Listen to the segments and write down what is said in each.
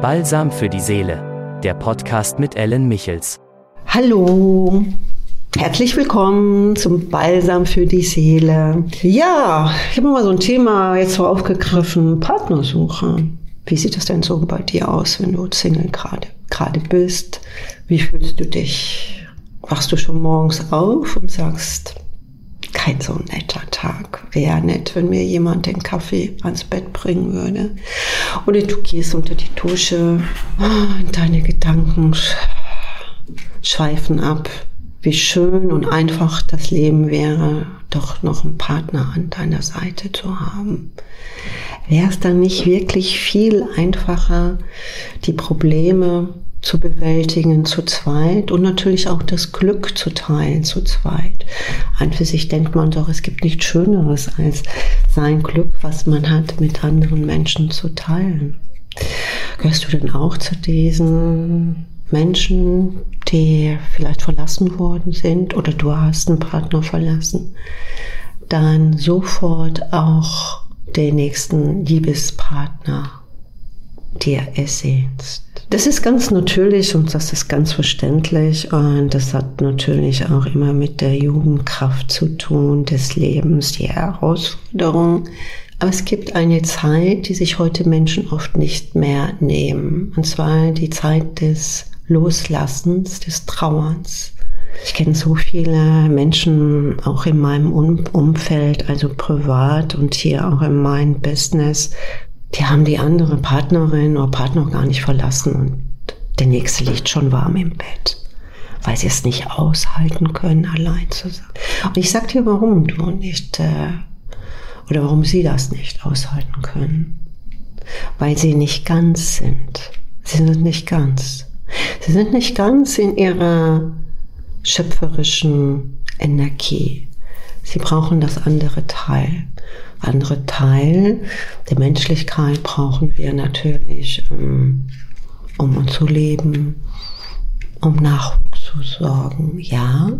Balsam für die Seele, der Podcast mit Ellen Michels. Hallo, herzlich willkommen zum Balsam für die Seele. Ja, ich habe mal so ein Thema jetzt so aufgegriffen, Partnersuche. Wie sieht das denn so bei dir aus, wenn du Single gerade gerade bist? Wie fühlst du dich? Wachst du schon morgens auf und sagst, kein so netter Tag. Wäre nett, wenn mir jemand den Kaffee ans Bett bringen würde. Oder du gehst unter die Dusche und deine Gedanken schweifen ab. Wie schön und einfach das Leben wäre, doch noch einen Partner an deiner Seite zu haben. Wäre es dann nicht wirklich viel einfacher, die Probleme zu bewältigen zu zweit und natürlich auch das Glück zu teilen zu zweit. An für sich denkt man doch, es gibt nichts Schöneres als sein Glück, was man hat, mit anderen Menschen zu teilen. Gehörst du denn auch zu diesen Menschen, die vielleicht verlassen worden sind oder du hast einen Partner verlassen, dann sofort auch den nächsten Liebespartner dir ersehnst? Das ist ganz natürlich und das ist ganz verständlich und das hat natürlich auch immer mit der Jugendkraft zu tun des Lebens, die Herausforderung. Aber es gibt eine Zeit, die sich heute Menschen oft nicht mehr nehmen. Und zwar die Zeit des Loslassens, des Trauerns. Ich kenne so viele Menschen, auch in meinem Umfeld, also privat und hier auch in meinem Business, die haben die andere Partnerin oder Partner gar nicht verlassen und der nächste liegt schon warm im Bett, weil sie es nicht aushalten können, allein zu sein. Und ich sag dir, warum du nicht, äh, oder warum sie das nicht aushalten können. Weil sie nicht ganz sind. Sie sind nicht ganz. Sie sind nicht ganz in ihrer schöpferischen Energie. Sie brauchen das andere Teil andere Teil der Menschlichkeit brauchen wir natürlich, ähm, um uns zu leben, um Nachwuchs zu sorgen, ja.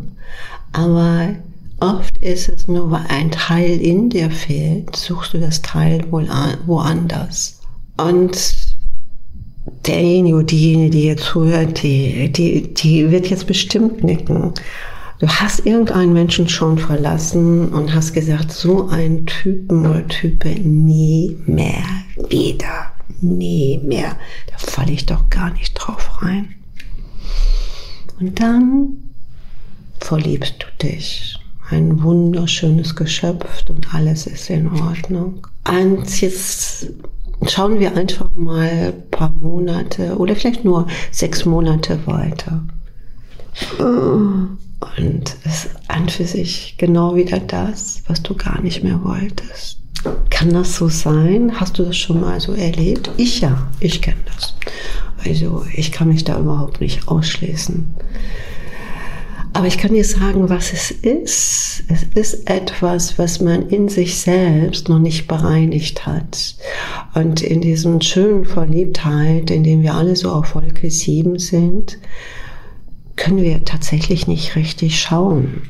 Aber oft ist es nur, weil ein Teil in dir fehlt, suchst du das Teil wohl woanders. Und derjenige diejenige, die jetzt zuhört, die, die, die wird jetzt bestimmt nicken. Du hast irgendeinen Menschen schon verlassen und hast gesagt, so einen Typen oder Type nie mehr wieder. Nie mehr. Da falle ich doch gar nicht drauf rein. Und dann verliebst du dich. Ein wunderschönes Geschöpf und alles ist in Ordnung. Und jetzt schauen wir einfach mal ein paar Monate oder vielleicht nur sechs Monate weiter. Und es ist an für sich genau wieder das, was du gar nicht mehr wolltest. Kann das so sein? Hast du das schon mal so erlebt? Ich ja, ich kenne das. Also ich kann mich da überhaupt nicht ausschließen. Aber ich kann dir sagen, was es ist. Es ist etwas, was man in sich selbst noch nicht bereinigt hat. Und in diesem schönen Verliebtheit, in dem wir alle so auf Wolke 7 sind, können wir tatsächlich nicht richtig schauen.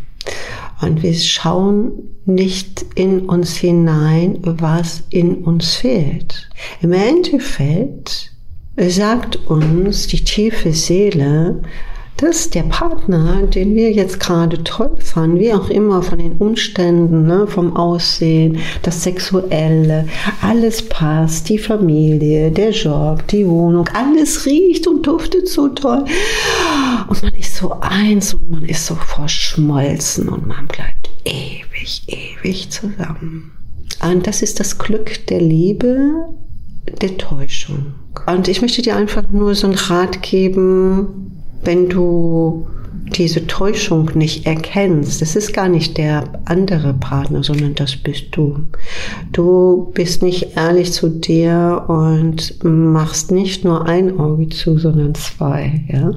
Und wir schauen nicht in uns hinein, was in uns fehlt. Im Endeffekt sagt uns die tiefe Seele, dass der Partner, den wir jetzt gerade toll fanden, wie auch immer von den Umständen, ne, vom Aussehen, das Sexuelle, alles passt, die Familie, der Job, die Wohnung, alles riecht und duftet so toll. Und man ist so eins und man ist so verschmolzen und man bleibt ewig, ewig zusammen. Und das ist das Glück der Liebe, der Täuschung. Und ich möchte dir einfach nur so einen Rat geben, wenn du diese Täuschung nicht erkennst, das ist gar nicht der andere Partner, sondern das bist du. Du bist nicht ehrlich zu dir und machst nicht nur ein Auge zu, sondern zwei, ja.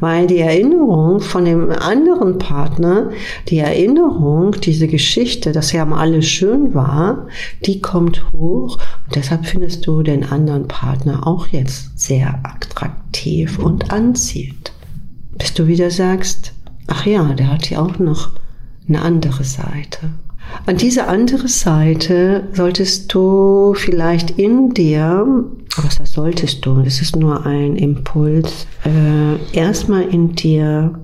Weil die Erinnerung von dem anderen Partner, die Erinnerung, diese Geschichte, dass ja mal alles schön war, die kommt hoch und deshalb findest du den anderen Partner auch jetzt sehr attraktiv und anziehend bis du wieder sagst, ach ja, der hat ja auch noch eine andere Seite. Und diese andere Seite solltest du vielleicht in dir Was das solltest du? Das ist nur ein Impuls. Äh, erstmal in dir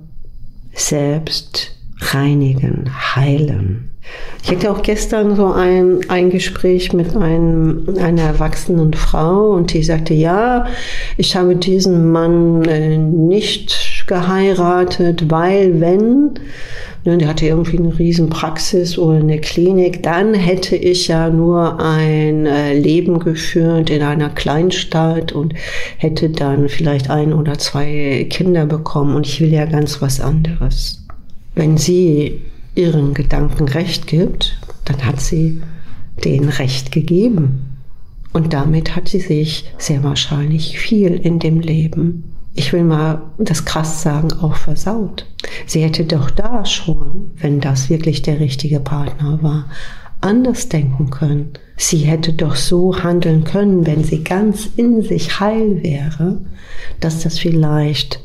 selbst reinigen, heilen. Ich hatte auch gestern so ein, ein Gespräch mit einem, einer erwachsenen Frau und die sagte, ja, ich habe diesen Mann äh, nicht geheiratet, weil wenn, ne, der hatte irgendwie eine riesen Praxis oder eine Klinik, dann hätte ich ja nur ein äh, Leben geführt in einer Kleinstadt und hätte dann vielleicht ein oder zwei Kinder bekommen und ich will ja ganz was anderes. Wenn sie ihren Gedanken Recht gibt, dann hat sie denen Recht gegeben. Und damit hat sie sich sehr wahrscheinlich viel in dem Leben, ich will mal das krass sagen, auch versaut. Sie hätte doch da schon, wenn das wirklich der richtige Partner war, anders denken können. Sie hätte doch so handeln können, wenn sie ganz in sich heil wäre, dass das vielleicht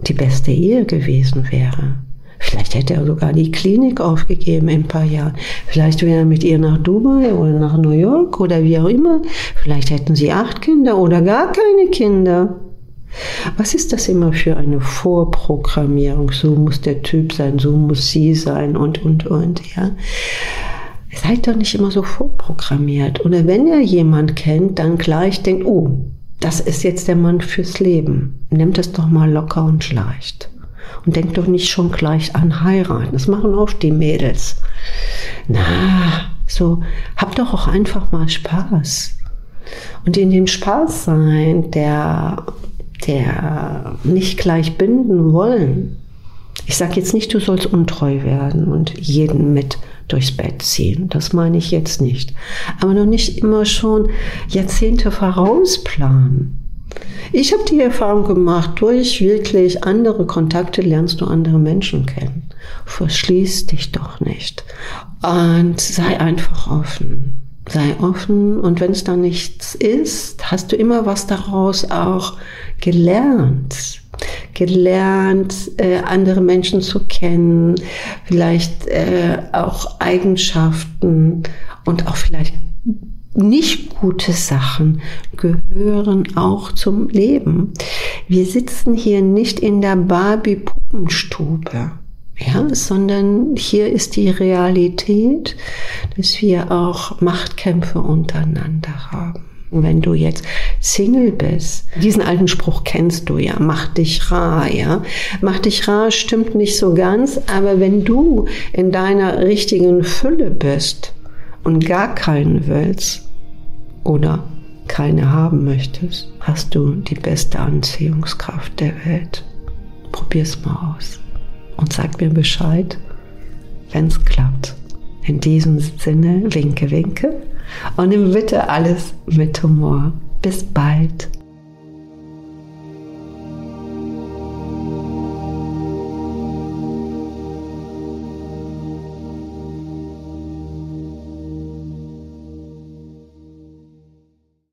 die beste Ehe gewesen wäre. Vielleicht hätte er sogar die Klinik aufgegeben in ein paar Jahren. Vielleicht wäre er mit ihr nach Dubai oder nach New York oder wie auch immer. Vielleicht hätten sie acht Kinder oder gar keine Kinder. Was ist das immer für eine Vorprogrammierung? So muss der Typ sein, so muss sie sein und, und, und, ja. Seid doch nicht immer so vorprogrammiert. Oder wenn ihr jemand kennt, dann gleich denkt, oh, das ist jetzt der Mann fürs Leben. Nehmt es doch mal locker und leicht. Und denkt doch nicht schon gleich an heiraten. Das machen oft die Mädels. Na, so, habt doch auch einfach mal Spaß. Und in dem Spaß sein, der, der nicht gleich binden wollen. Ich sage jetzt nicht, du sollst untreu werden und jeden mit durchs Bett ziehen. Das meine ich jetzt nicht. Aber noch nicht immer schon Jahrzehnte vorausplanen. Ich habe die Erfahrung gemacht, durch wirklich andere Kontakte lernst du andere Menschen kennen. Verschließ dich doch nicht. Und sei einfach offen. Sei offen und wenn es da nichts ist, hast du immer was daraus auch gelernt. Gelernt, äh, andere Menschen zu kennen, vielleicht äh, auch Eigenschaften und auch vielleicht nicht gute Sachen gehören auch zum Leben. Wir sitzen hier nicht in der Barbie-Puppenstube, ja, sondern hier ist die Realität, dass wir auch Machtkämpfe untereinander haben. Wenn du jetzt Single bist, diesen alten Spruch kennst du ja, mach dich rar, ja. Mach dich rar stimmt nicht so ganz, aber wenn du in deiner richtigen Fülle bist und gar keinen willst, oder keine haben möchtest, hast du die beste Anziehungskraft der Welt. Probier's mal aus und sag mir Bescheid, wenn's klappt. In diesem Sinne, winke, winke und nimm bitte alles mit Humor. Bis bald.